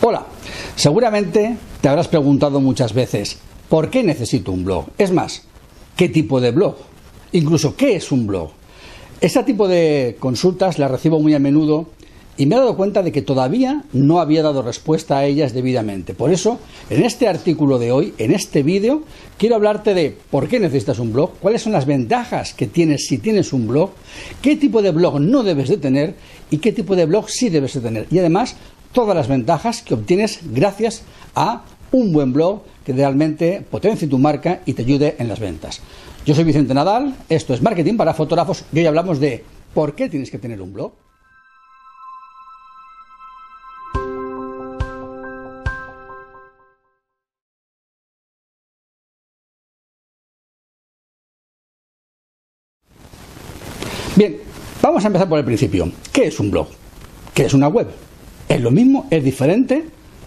Hola, seguramente te habrás preguntado muchas veces, ¿por qué necesito un blog? Es más, ¿qué tipo de blog? Incluso, ¿qué es un blog? Este tipo de consultas las recibo muy a menudo y me he dado cuenta de que todavía no había dado respuesta a ellas debidamente. Por eso, en este artículo de hoy, en este vídeo, quiero hablarte de por qué necesitas un blog, cuáles son las ventajas que tienes si tienes un blog, qué tipo de blog no debes de tener y qué tipo de blog sí debes de tener. Y además, todas las ventajas que obtienes gracias a un buen blog que realmente potencie tu marca y te ayude en las ventas. Yo soy Vicente Nadal, esto es Marketing para Fotógrafos y hoy hablamos de por qué tienes que tener un blog. Bien, vamos a empezar por el principio. ¿Qué es un blog? ¿Qué es una web? ¿Es lo mismo? ¿Es diferente?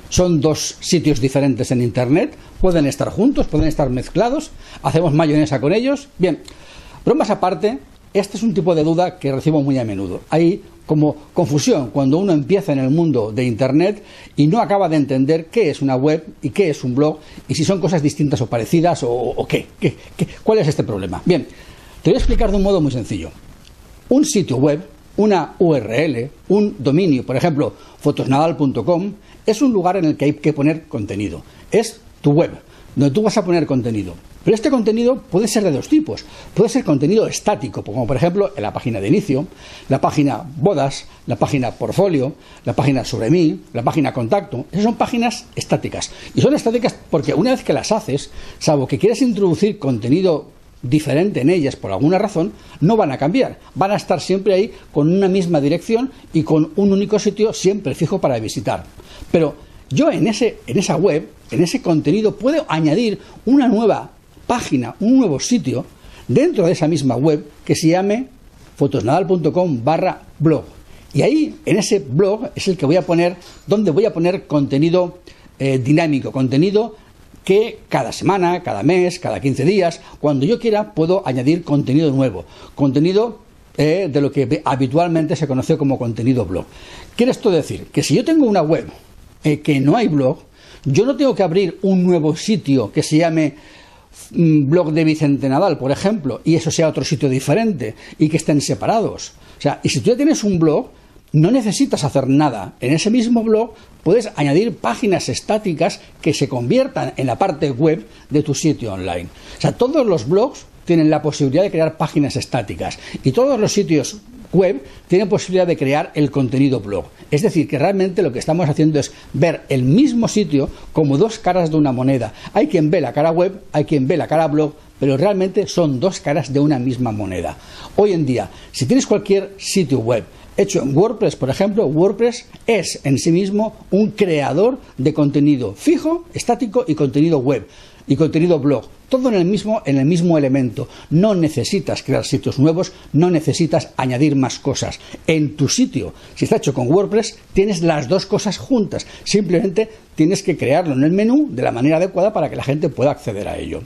¿Son dos sitios diferentes en Internet? ¿Pueden estar juntos? ¿Pueden estar mezclados? ¿Hacemos mayonesa con ellos? Bien, bromas aparte, este es un tipo de duda que recibo muy a menudo. Hay como confusión cuando uno empieza en el mundo de Internet y no acaba de entender qué es una web y qué es un blog y si son cosas distintas o parecidas o, qué, qué, qué. ¿Cuál es este problema? Bien, te voy a explicar de un modo muy sencillo un sitio web, una URL, un dominio, por ejemplo, fotosnadal.com, es un lugar en el que hay que poner contenido. Es tu web, donde tú vas a poner contenido. Pero este contenido puede ser de dos tipos. Puede ser contenido estático, como por ejemplo en la página de inicio, la página bodas, la página portfolio, la página sobre mí, la página contacto. Esas son páginas estáticas. Y son estáticas porque una vez que las haces, salvo que quieres introducir contenido diferente en ellas por alguna razón, no van a cambiar. Van a estar siempre ahí con una misma dirección y con un único sitio siempre fijo para visitar. Pero yo en, ese, en esa web, en ese contenido, puedo añadir una nueva página, un nuevo sitio dentro de esa misma web que se llame fotosnadal.com barra blog. Y ahí, en ese blog, es el que voy a poner, donde voy a poner contenido eh, dinámico, contenido que cada semana, cada mes, cada 15 días, cuando yo quiera, puedo añadir contenido nuevo, contenido eh, de lo que habitualmente se conoce como contenido blog. ¿Quiere esto decir? Que si yo tengo una web eh, que no hay blog, yo no tengo que abrir un nuevo sitio que se llame mm, blog de Vicente Nadal, por ejemplo, y eso sea otro sitio diferente y que estén separados. O sea, y si tú ya tienes un blog, no necesitas hacer nada. En ese mismo blog puedes añadir páginas estáticas que se conviertan en la parte web de tu sitio online. O sea, todos los blogs tienen la posibilidad de crear páginas estáticas y todos los sitios web tienen posibilidad de crear el contenido blog. Es decir, que realmente lo que estamos haciendo es ver el mismo sitio como dos caras de una moneda. Hay quien ve la cara web, hay quien ve la cara blog, pero realmente son dos caras de una misma moneda. Hoy en día, si tienes cualquier sitio web hecho en WordPress, por ejemplo, WordPress es en sí mismo un creador de contenido fijo, estático y contenido web y contenido blog. Todo en el mismo, en el mismo elemento. No necesitas crear sitios nuevos, no necesitas añadir más cosas. En tu sitio, si está hecho con WordPress, tienes las dos cosas juntas. Simplemente tienes que crearlo en el menú de la manera adecuada para que la gente pueda acceder a ello.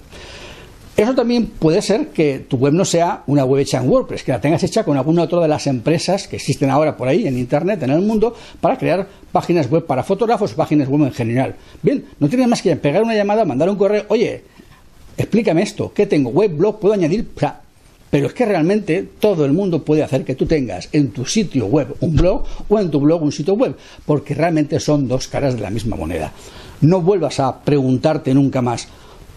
Eso también puede ser que tu web no sea una web hecha en WordPress, que la tengas hecha con alguna otra de las empresas que existen ahora por ahí en Internet, en el mundo, para crear páginas web para fotógrafos, páginas web en general. Bien, no tienes más que pegar una llamada, mandar un correo, oye, explícame esto, ¿qué tengo? ¿Web, blog? ¿Puedo añadir? Pero es que realmente todo el mundo puede hacer que tú tengas en tu sitio web un blog o en tu blog un sitio web, porque realmente son dos caras de la misma moneda. No vuelvas a preguntarte nunca más,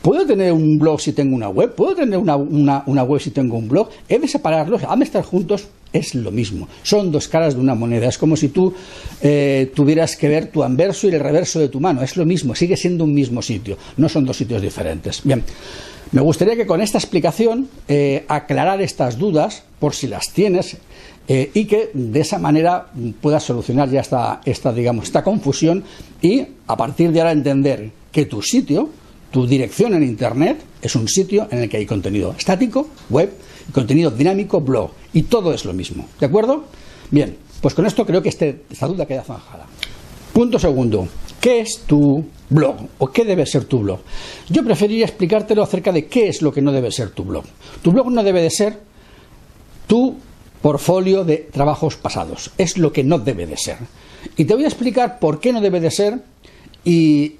¿Puedo tener un blog si tengo una web? ¿Puedo tener una, web si tengo un blog? ¿He de separarlos? ¿Han de estar juntos? Es lo mismo. Son dos caras de una moneda. Es como si tú eh, tuvieras que ver tu anverso y el reverso de tu mano. Es lo mismo. Sigue siendo un mismo sitio. No son dos sitios diferentes. Bien. Me gustaría que con esta explicación eh, aclarar estas dudas, por si las tienes, eh, y que de esa manera puedas solucionar ya esta, esta, digamos, esta confusión y a partir de ahora entender que tu sitio tu dirección en Internet es un sitio en el que hay contenido estático, web, contenido dinámico, blog. Y todo es lo mismo. ¿De acuerdo? Bien, pues con esto creo que este, esta duda queda zanjada. Punto segundo. ¿Qué es tu blog? ¿O qué debe ser tu blog? Yo preferiría explicártelo acerca de qué es lo que no debe ser tu blog. Tu blog no debe de ser tu portfolio de trabajos pasados. Es lo que no debe de ser. Y te voy a explicar por qué no debe de ser y,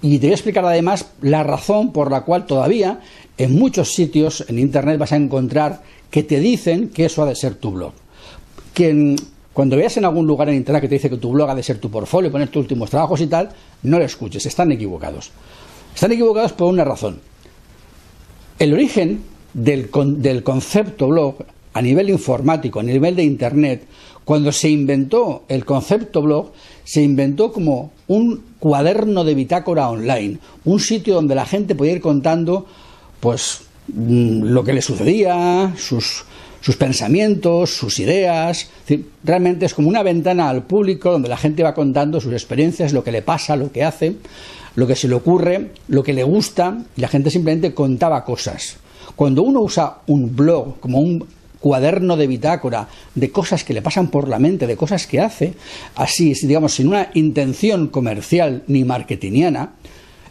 y te voy a explicar además la razón por la cual todavía en muchos sitios en Internet vas a encontrar que te dicen que eso ha de ser tu blog. Cuando veas en algún lugar en Internet que te dice que tu blog ha de ser tu portfolio, poner tus últimos trabajos y tal, no lo escuches, están equivocados. Están equivocados por una razón. El origen del, del concepto blog a nivel informático, a nivel de Internet, cuando se inventó el concepto blog, se inventó como un cuaderno de bitácora online, un sitio donde la gente podía ir contando pues mm, lo que le sucedía, sus, sus pensamientos, sus ideas. realmente es como una ventana al público donde la gente va contando sus experiencias, lo que le pasa, lo que hace, lo que se le ocurre, lo que le gusta, y la gente simplemente contaba cosas. Cuando uno usa un blog como un cuaderno de bitácora de cosas que le pasan por la mente, de cosas que hace, así, digamos, sin una intención comercial ni marketingiana,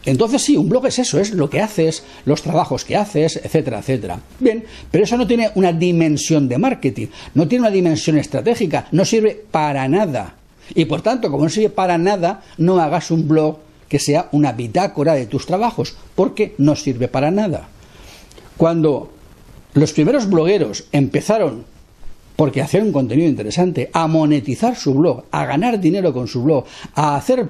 entonces sí, un blog es eso, es lo que haces, los trabajos que haces, etcétera, etcétera. Bien, pero eso no tiene una dimensión de marketing, no tiene una dimensión estratégica, no sirve para nada. Y por tanto, como no sirve para nada, no hagas un blog que sea una bitácora de tus trabajos, porque no sirve para nada. Cuando los primeros blogueros empezaron, porque hacían un contenido interesante, a monetizar su blog, a ganar dinero con su blog, a hacer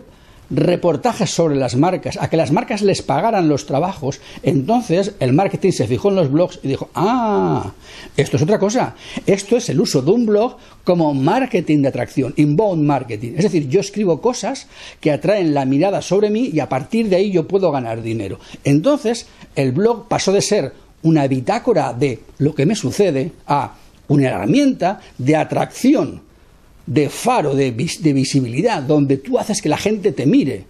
reportajes sobre las marcas, a que las marcas les pagaran los trabajos, entonces el marketing se fijó en los blogs y dijo, ah, esto es otra cosa, esto es el uso de un blog como marketing de atracción, inbound marketing, es decir, yo escribo cosas que atraen la mirada sobre mí y a partir de ahí yo puedo ganar dinero. Entonces el blog pasó de ser una bitácora de lo que me sucede a una herramienta de atracción de faro, de, visibilidad, donde tú haces que la gente te mire.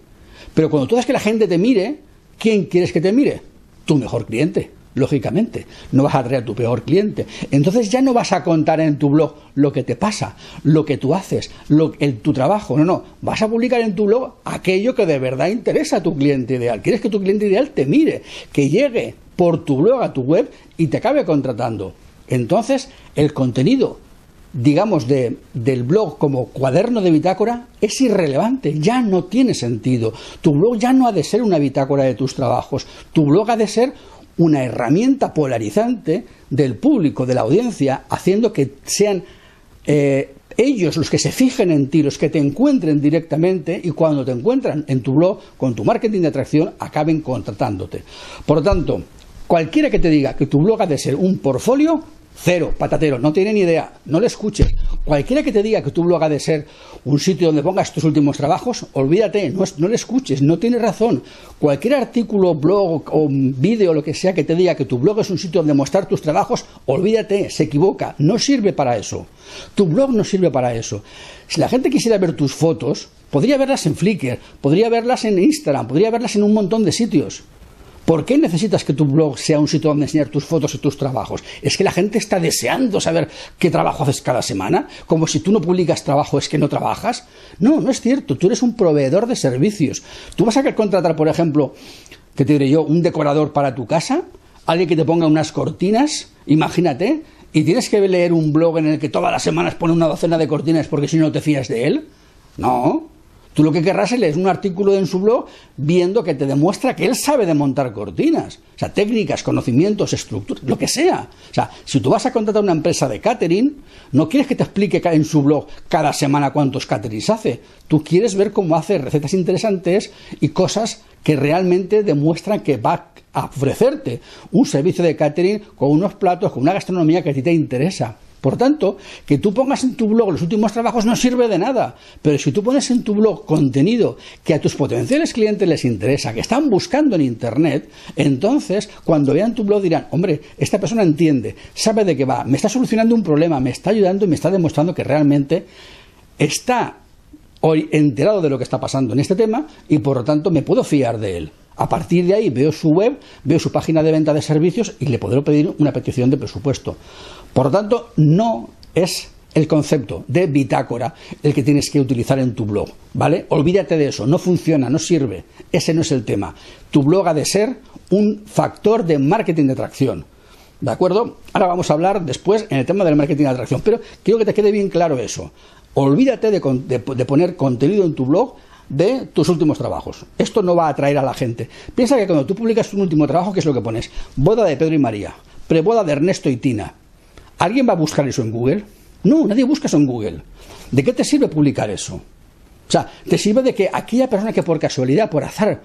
Pero cuando tú haces que la gente te mire, ¿quién quieres que te mire? Tu mejor cliente, lógicamente. No vas a atraer a tu peor cliente. Entonces ya no vas a contar en tu blog lo que te pasa, lo que tú haces, lo, el, tu trabajo. No, no. Vas a publicar en tu blog aquello que de verdad interesa a tu cliente ideal. Quieres que tu cliente ideal te mire, que llegue por tu blog a tu web y te acabe contratando. Entonces, el contenido digamos, de, del blog como cuaderno de bitácora es irrelevante, ya no tiene sentido. Tu blog ya no ha de ser una bitácora de tus trabajos, tu blog ha de ser una herramienta polarizante del público, de la audiencia, haciendo que sean eh, ellos los que se fijen en ti, los que te encuentren directamente y cuando te encuentran en tu blog, con tu marketing de atracción, acaben contratándote. Por lo tanto, cualquiera que te diga que tu blog ha de ser un portfolio, Cero, patatero, no tiene ni idea, no le escuches. Cualquiera que te diga que tu blog ha de ser un sitio donde pongas tus últimos trabajos, olvídate, no, no le escuches, no tiene razón. Cualquier artículo, blog o vídeo, lo que sea que te diga que tu blog es un sitio donde mostrar tus trabajos, olvídate, se equivoca, no sirve para eso. Tu blog no sirve para eso. Si la gente quisiera ver tus fotos, podría verlas en Flickr, podría verlas en Instagram, podría verlas en un montón de sitios. ¿Por qué necesitas que tu blog sea un sitio donde enseñar tus fotos y tus trabajos? ¿Es que la gente está deseando saber qué trabajo haces cada semana? Como si tú no publicas trabajo es que no trabajas. No, no es cierto. Tú eres un proveedor de servicios. Tú vas a contratar, por ejemplo, que te diré yo, un decorador para tu casa, alguien que te ponga unas cortinas, imagínate, y tienes que leer un blog en el que todas las semanas pone una docena de cortinas porque si no te fías de él. No, Tú lo que querrás es leer un artículo en su blog viendo que te demuestra que él sabe de montar cortinas. O sea, técnicas, conocimientos, estructuras, lo que sea. O sea, si tú vas a contratar una empresa de catering, no quieres que te explique en su blog cada semana cuántos caterings hace. Tú quieres ver cómo hace recetas interesantes y cosas que realmente demuestran que va a ofrecerte un servicio de catering con unos platos, con una gastronomía que a ti te interesa. Por tanto, que tú pongas en tu blog los últimos trabajos no sirve de nada. Pero si tú pones en tu blog contenido que a tus potenciales clientes les interesa, que están buscando en Internet, entonces cuando vean tu blog dirán, hombre, esta persona entiende, sabe de qué va, me está solucionando un problema, me está ayudando y me está demostrando que realmente está hoy enterado de lo que está pasando en este tema y por lo tanto me puedo fiar de él. A partir de ahí veo su web, veo su página de venta de servicios y le podré pedir una petición de presupuesto. Por lo tanto, no es el concepto de bitácora el que tienes que utilizar en tu blog, ¿vale? Olvídate de eso, no funciona, no sirve. Ese no es el tema. Tu blog ha de ser un factor de marketing de atracción. ¿De acuerdo? Ahora vamos a hablar después en el tema del marketing de atracción, pero quiero que te quede bien claro eso. olvídate de, de poner contenido en tu blog de tus últimos trabajos. Esto no va a atraer a la gente. Piensa que cuando tú publicas un último trabajo, ¿qué es lo que pones? Boda de Pedro y María, preboda de Ernesto y Tina. ¿Alguien va a buscar eso en Google? No, nadie busca eso en Google. ¿De qué te sirve publicar eso? O sea, te sirve de que aquella persona que por casualidad, por azar,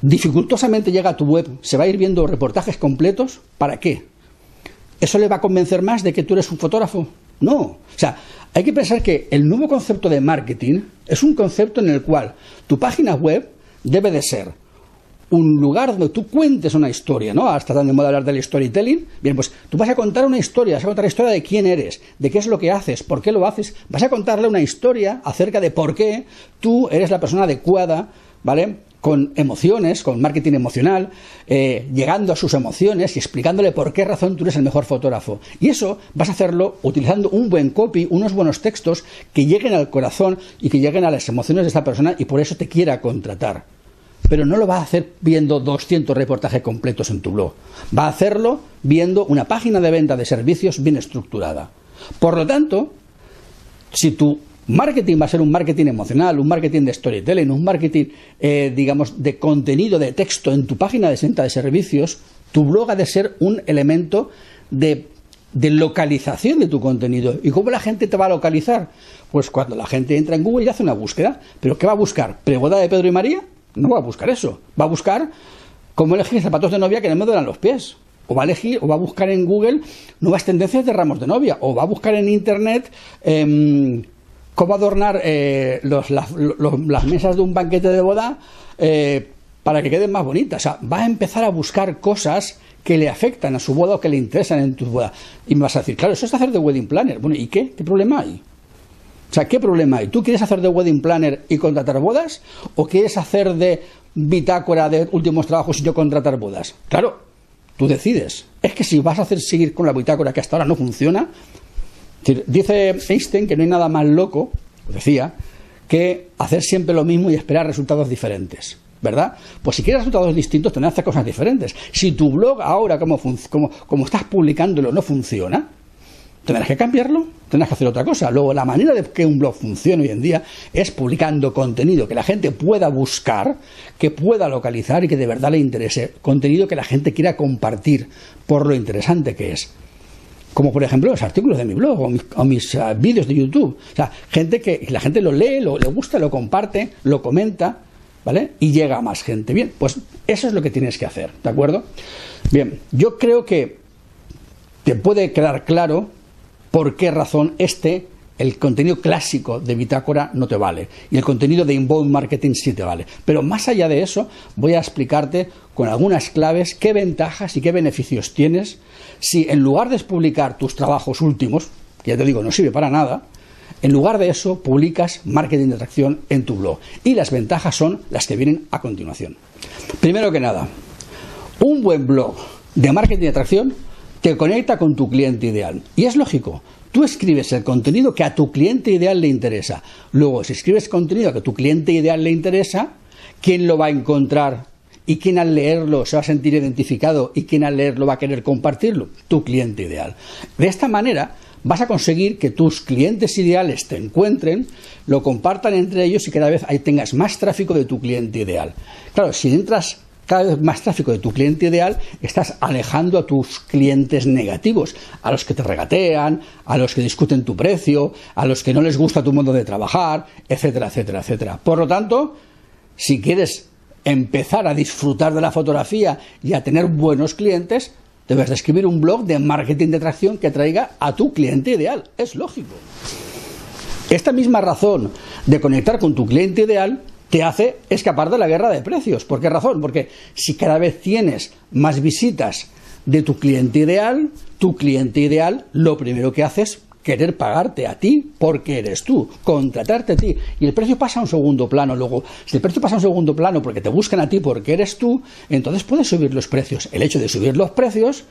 dificultosamente llega a tu web, se va a ir viendo reportajes completos, ¿para qué? ¿Eso le va a convencer más de que tú eres un fotógrafo? No. O sea, hay que pensar que el nuevo concepto de marketing es un concepto en el cual tu página web debe de ser un lugar donde tú cuentes una historia, ¿no? Hasta tan de hablar del storytelling. Bien, pues tú vas a contar una historia, vas a contar la historia de quién eres, de qué es lo que haces, por qué lo haces. Vas a contarle una historia acerca de por qué tú eres la persona adecuada, ¿vale? Con emociones, con marketing emocional, eh, llegando a sus emociones y explicándole por qué razón tú eres el mejor fotógrafo. Y eso vas a hacerlo utilizando un buen copy, unos buenos textos que lleguen al corazón y que lleguen a las emociones de esta persona y por eso te quiera contratar. Pero no lo va a hacer viendo 200 reportajes completos en tu blog. Va a hacerlo viendo una página de venta de servicios bien estructurada. Por lo tanto, si tú Marketing va a ser un marketing emocional, un marketing de storytelling, un marketing, eh, digamos, de contenido, de texto en tu página de venta de servicios. Tu blog ha de ser un elemento de, localización de tu contenido. ¿Y cómo la gente te va a localizar? Pues cuando la gente entra en Google y hace una búsqueda. ¿Pero qué va a buscar? ¿Pregoda de Pedro y María? No va a buscar eso. Va a buscar cómo elegir zapatos de novia que no me duelan los pies o va a elegir o va a buscar en Google nuevas tendencias de ramos de novia o va a buscar en Internet em, cómo adornar eh, las mesas de un banquete de boda eh, para que queden más bonitas. O sea, va a empezar a buscar cosas que le afectan a su boda o que le interesan en tu boda. Y me vas a decir, claro, eso es hacer de wedding planner. Bueno, ¿y qué? ¿Qué problema hay? O sea, ¿qué problema hay? ¿Tú quieres hacer de wedding planner y contratar bodas? ¿O quieres hacer de bitácora de últimos trabajos y yo contratar bodas? Claro, tú decides. Es que si vas a hacer seguir con la bitácora que hasta ahora no funciona, Dice Einstein que no hay nada más loco, decía, que hacer siempre lo mismo y esperar resultados diferentes. ¿Verdad? Pues si quieres resultados distintos, tendrás que hacer cosas diferentes. Si tu blog ahora, como, como, estás publicándolo, no funciona, tendrás que cambiarlo, tendrás que hacer otra cosa. Luego, la manera de que un blog funcione hoy en día es publicando contenido que la gente pueda buscar, que pueda localizar y que de verdad le interese. Contenido que la gente quiera compartir por lo interesante que es como por ejemplo los artículos de mi blog o mis, ah, vídeos de YouTube. O sea, gente que la gente lo lee, lo, le gusta, lo comparte, lo comenta, ¿vale? Y llega a más gente. Bien, pues eso es lo que tienes que hacer, ¿de acuerdo? Bien, yo creo que te puede quedar claro por qué razón este el contenido clásico de Bitácora no te vale y el contenido de inbound marketing sí te vale. Pero más allá de eso, voy a explicarte con algunas claves qué ventajas y qué beneficios tienes si en lugar de publicar tus trabajos últimos, que ya te digo no sirve para nada, en lugar de eso publicas marketing de atracción en tu blog. Y las ventajas son las que vienen a continuación. Primero que nada, un buen blog de marketing de atracción te conecta con tu cliente ideal. Y es lógico, Tú escribes el contenido que a tu cliente ideal le interesa. Luego, si escribes contenido que a tu cliente ideal le interesa, ¿quién lo va a encontrar? ¿Y quién al leerlo se va a sentir identificado? ¿Y quién al leerlo va a querer compartirlo? Tu cliente ideal. De esta manera vas a conseguir que tus clientes ideales te encuentren, lo compartan entre ellos y cada vez ahí tengas más tráfico de tu cliente ideal. Claro, si entras cada vez más tráfico de tu cliente ideal, estás alejando a tus clientes negativos, a los que te regatean, a los que discuten tu precio, a los que no les gusta tu modo de trabajar, etcétera, etcétera, etcétera. Por lo tanto, si quieres empezar a disfrutar de la fotografía y a tener buenos clientes, debes de escribir un blog de marketing de atracción que traiga a tu cliente ideal. Es lógico. Esta misma razón de conectar con tu cliente ideal te hace escapar de la guerra de precios. ¿Por qué razón? Porque si cada vez tienes más visitas de tu cliente ideal, tu cliente ideal lo primero que hace es querer pagarte a ti porque eres tú, contratarte a ti. Y el precio pasa a un segundo plano. Luego, si el precio pasa a un segundo plano porque te buscan a ti porque eres tú, entonces puedes subir los precios. El hecho de subir los precios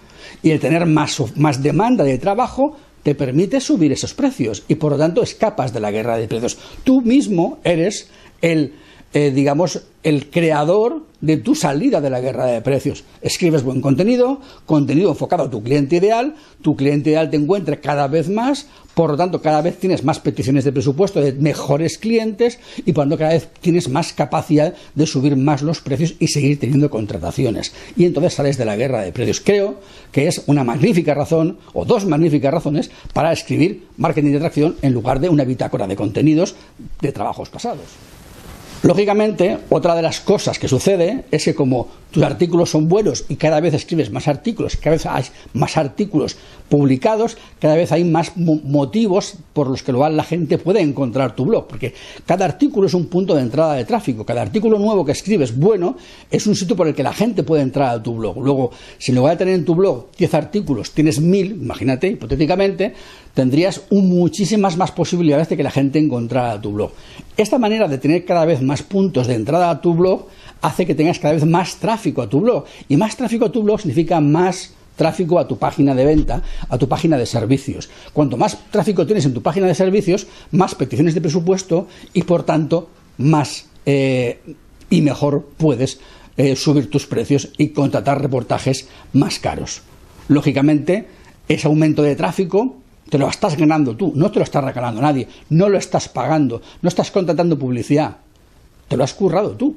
y el tener más, más demanda de trabajo te permite subir esos precios y por lo tanto escapas de la guerra de precios. Tú mismo eres el eh, digamos, el creador de tu salida de la guerra de precios. Escribes buen contenido, contenido enfocado a tu cliente ideal, tu cliente ideal te encuentra cada vez más, por lo tanto cada vez tienes más peticiones de presupuesto de mejores clientes y por lo tanto cada vez tienes más capacidad de subir más los precios y seguir teniendo contrataciones. Y entonces sales de la guerra de precios. Creo que es una magnífica razón, o dos magníficas razones, para escribir marketing de atracción en lugar de una bitácora de contenidos de trabajos pasados. Lógicamente, otra de las cosas que sucede es que como tus artículos son buenos y cada vez escribes más artículos, cada vez hay más artículos publicados, cada vez hay más motivos por los que la gente puede encontrar tu blog, porque cada artículo es un punto de entrada de tráfico, cada artículo nuevo que escribes bueno es un sitio por el que la gente puede entrar a tu blog. Luego, si en lugar de tener en tu blog 10 artículos tienes 1000, imagínate, hipotéticamente, tendrías muchísimas más posibilidades de que la gente encontrara tu blog. Esta manera de tener cada vez más puntos de entrada a tu blog hace que tengas cada vez más tráfico a tu blog. Y más tráfico a tu blog significa más tráfico a tu página de venta, a tu página de servicios. Cuanto más tráfico tienes en tu página de servicios, más peticiones de presupuesto y por tanto más eh, y mejor puedes eh, subir tus precios y contratar reportajes más caros. Lógicamente, ese aumento de tráfico te lo estás ganando tú, no te lo está regalando nadie, no lo estás pagando, no estás contratando publicidad, lo has currado tú.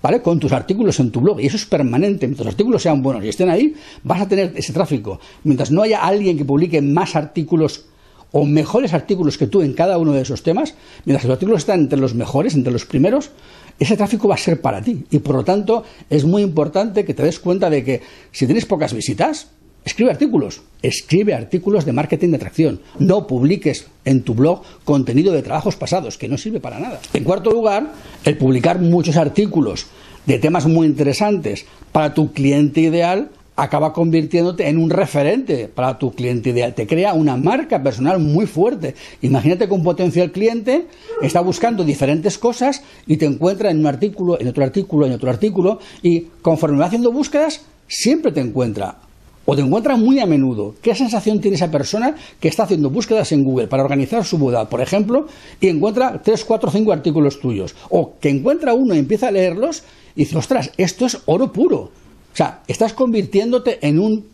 ¿Vale? Con tus artículos en tu blog. Y eso es permanente. Mientras los artículos sean buenos y estén ahí, vas a tener ese tráfico. Mientras no haya alguien que publique más artículos o mejores artículos que tú en cada uno de esos temas, mientras los artículos están entre los mejores, entre los primeros, ese tráfico va a ser para ti. Y por lo tanto, es muy importante que te des cuenta de que si tienes pocas visitas, Escribe artículos, escribe artículos de marketing de atracción. No publiques en tu blog contenido de trabajos pasados, que no sirve para nada. En cuarto lugar, el publicar muchos artículos de temas muy interesantes para tu cliente ideal acaba convirtiéndote en un referente para tu cliente ideal. Te crea una marca personal muy fuerte. Imagínate que un potencial cliente está buscando diferentes cosas y te encuentra en un artículo, en otro artículo, en otro artículo y conforme va haciendo búsquedas, siempre te encuentra o te encuentra muy a menudo. ¿Qué sensación tiene esa persona que está haciendo búsquedas en Google para organizar su boda, por ejemplo, y encuentra 3, 4, 5 artículos tuyos? O que encuentra uno y empieza a leerlos y dice, ostras, esto es oro puro. O sea, estás convirtiéndote en un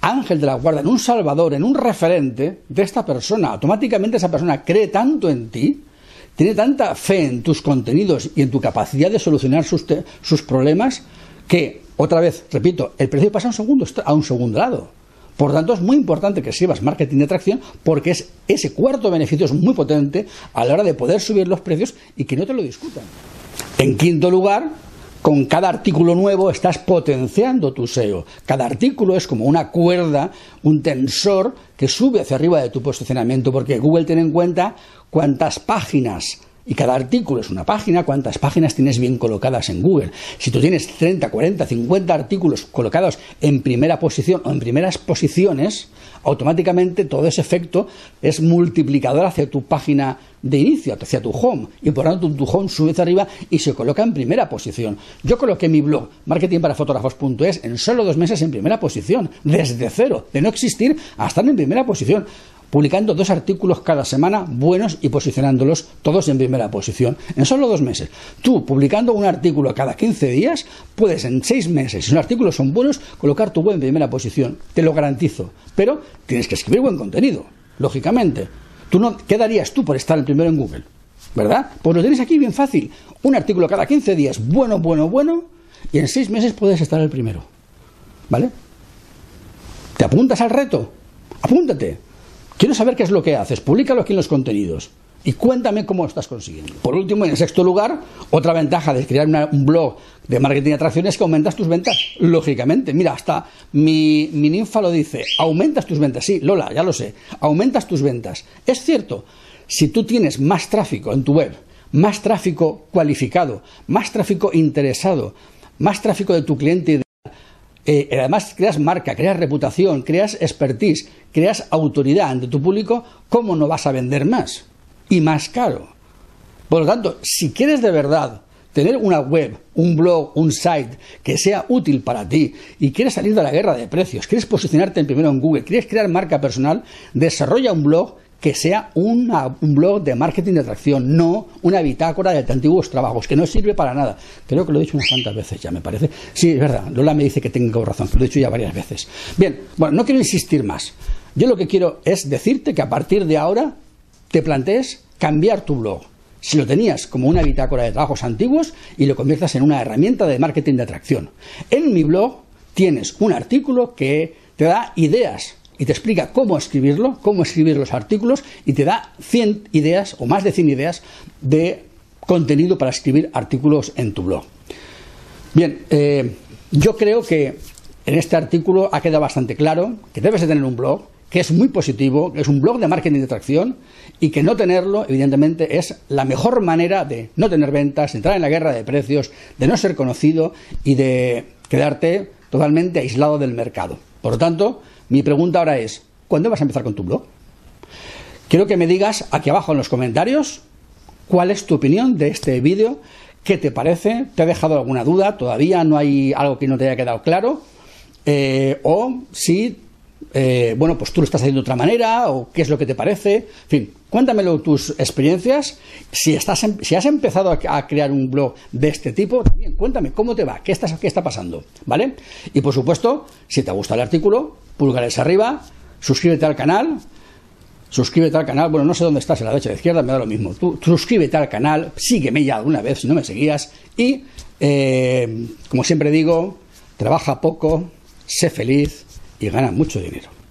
ángel de la guarda, en un salvador, en un referente de esta persona. Automáticamente esa persona cree tanto en ti, tiene tanta fe en tus contenidos y en tu capacidad de solucionar sus, sus problemas, que otra vez, repito, el precio pasa a un segundo, a un segundo lado. Por tanto, es muy importante que sirvas marketing de atracción porque es, ese cuarto beneficio es muy potente a la hora de poder subir los precios y que no te lo discutan. En quinto lugar, con cada artículo nuevo estás potenciando tu SEO. Cada artículo es como una cuerda, un tensor que sube hacia arriba de tu posicionamiento porque Google tiene en cuenta cuántas páginas y cada artículo es una página, cuántas páginas tienes bien colocadas en Google. Si tú tienes 30, 40, 50 artículos colocados en primera posición o en primeras posiciones, automáticamente todo ese efecto es multiplicador hacia tu página de inicio, hacia tu home. Y por tanto tu home sube hacia arriba y se coloca en primera posición. Yo coloqué mi blog marketingparafotógrafos.es en solo dos meses en primera posición, desde cero, de no existir a estar en primera posición publicando dos artículos cada semana buenos y posicionándolos todos en primera posición en solo dos meses. Tú, publicando un artículo cada 15 días, puedes en seis meses, si los artículos son buenos, colocar tu web en primera posición. Te lo garantizo. Pero tienes que escribir buen contenido, lógicamente. ¿Tú no, ¿Qué darías tú por estar el primero en Google? ¿Verdad? Pues lo tienes aquí bien fácil. Un artículo cada 15 días, bueno, bueno, bueno, y en seis meses puedes estar el primero. ¿Vale? ¿Te apuntas al reto? Apúntate. Quiero saber qué es lo que haces. Públicalo aquí en los contenidos. Y cuéntame cómo lo estás consiguiendo. Por último, en sexto lugar, otra ventaja de crear un blog de marketing de atracción es que aumentas tus ventas. Lógicamente, mira, hasta mi, mi ninfa lo dice, aumentas tus ventas. Sí, Lola, ya lo sé, aumentas tus ventas. Es cierto, si tú tienes más tráfico en tu web, más tráfico cualificado, más tráfico interesado, más tráfico de tu cliente eh, además creas marca, creas reputación, creas expertise, creas autoridad ante tu público, ¿cómo no vas a vender más? Y más caro. Por lo tanto, si quieres de verdad tener una web, un blog, un site que sea útil para ti y quieres salir de la guerra de precios, quieres posicionarte primero en Google, quieres crear marca personal, desarrolla un blog que sea un blog de marketing de atracción, no una bitácora de antiguos trabajos, que no sirve para nada. Creo que lo he dicho unas cuantas veces ya, me parece. Sí, es verdad, Lola me dice que tengo razón, lo he dicho ya varias veces. Bien, bueno, no quiero insistir más. Yo lo que quiero es decirte que a partir de ahora te plantees cambiar tu blog. Si lo tenías como una bitácora de trabajos antiguos y lo conviertas en una herramienta de marketing de atracción. En mi blog tienes un artículo que te da ideas y te explica cómo escribirlo, cómo escribir los artículos y te da 100 ideas o más de 100 ideas de contenido para escribir artículos en tu blog. Bien, eh, yo creo que en este artículo ha quedado bastante claro que debes de tener un blog, que es muy positivo, que es un blog de marketing de atracción y que no tenerlo, evidentemente, es la mejor manera de no tener ventas, de entrar en la guerra de precios, de no ser conocido y de quedarte totalmente aislado del mercado. Por lo tanto, mi pregunta ahora es, ¿cuándo vas a empezar con tu blog? Quiero que me digas aquí abajo en los comentarios cuál es tu opinión de este vídeo, qué te parece, te ha dejado alguna duda, todavía no hay algo que no te haya quedado claro, eh, o si eh, bueno, pues tú lo estás haciendo de otra manera o qué es lo que te parece. En fin, cuéntamelo tus experiencias. Si, estás, em, si has empezado a, crear un blog de este tipo, también cuéntame cómo te va, qué, estás, qué está pasando, ¿vale? Y por supuesto, si te gusta el artículo, pulgares arriba, suscríbete al canal. Suscríbete al canal, bueno, no sé dónde estás, en la derecha o la izquierda, me da lo mismo. Tú suscríbete al canal, sígueme ya alguna vez si no me seguías. Y, eh, como siempre digo, trabaja poco, sé feliz y gana mucho dinero.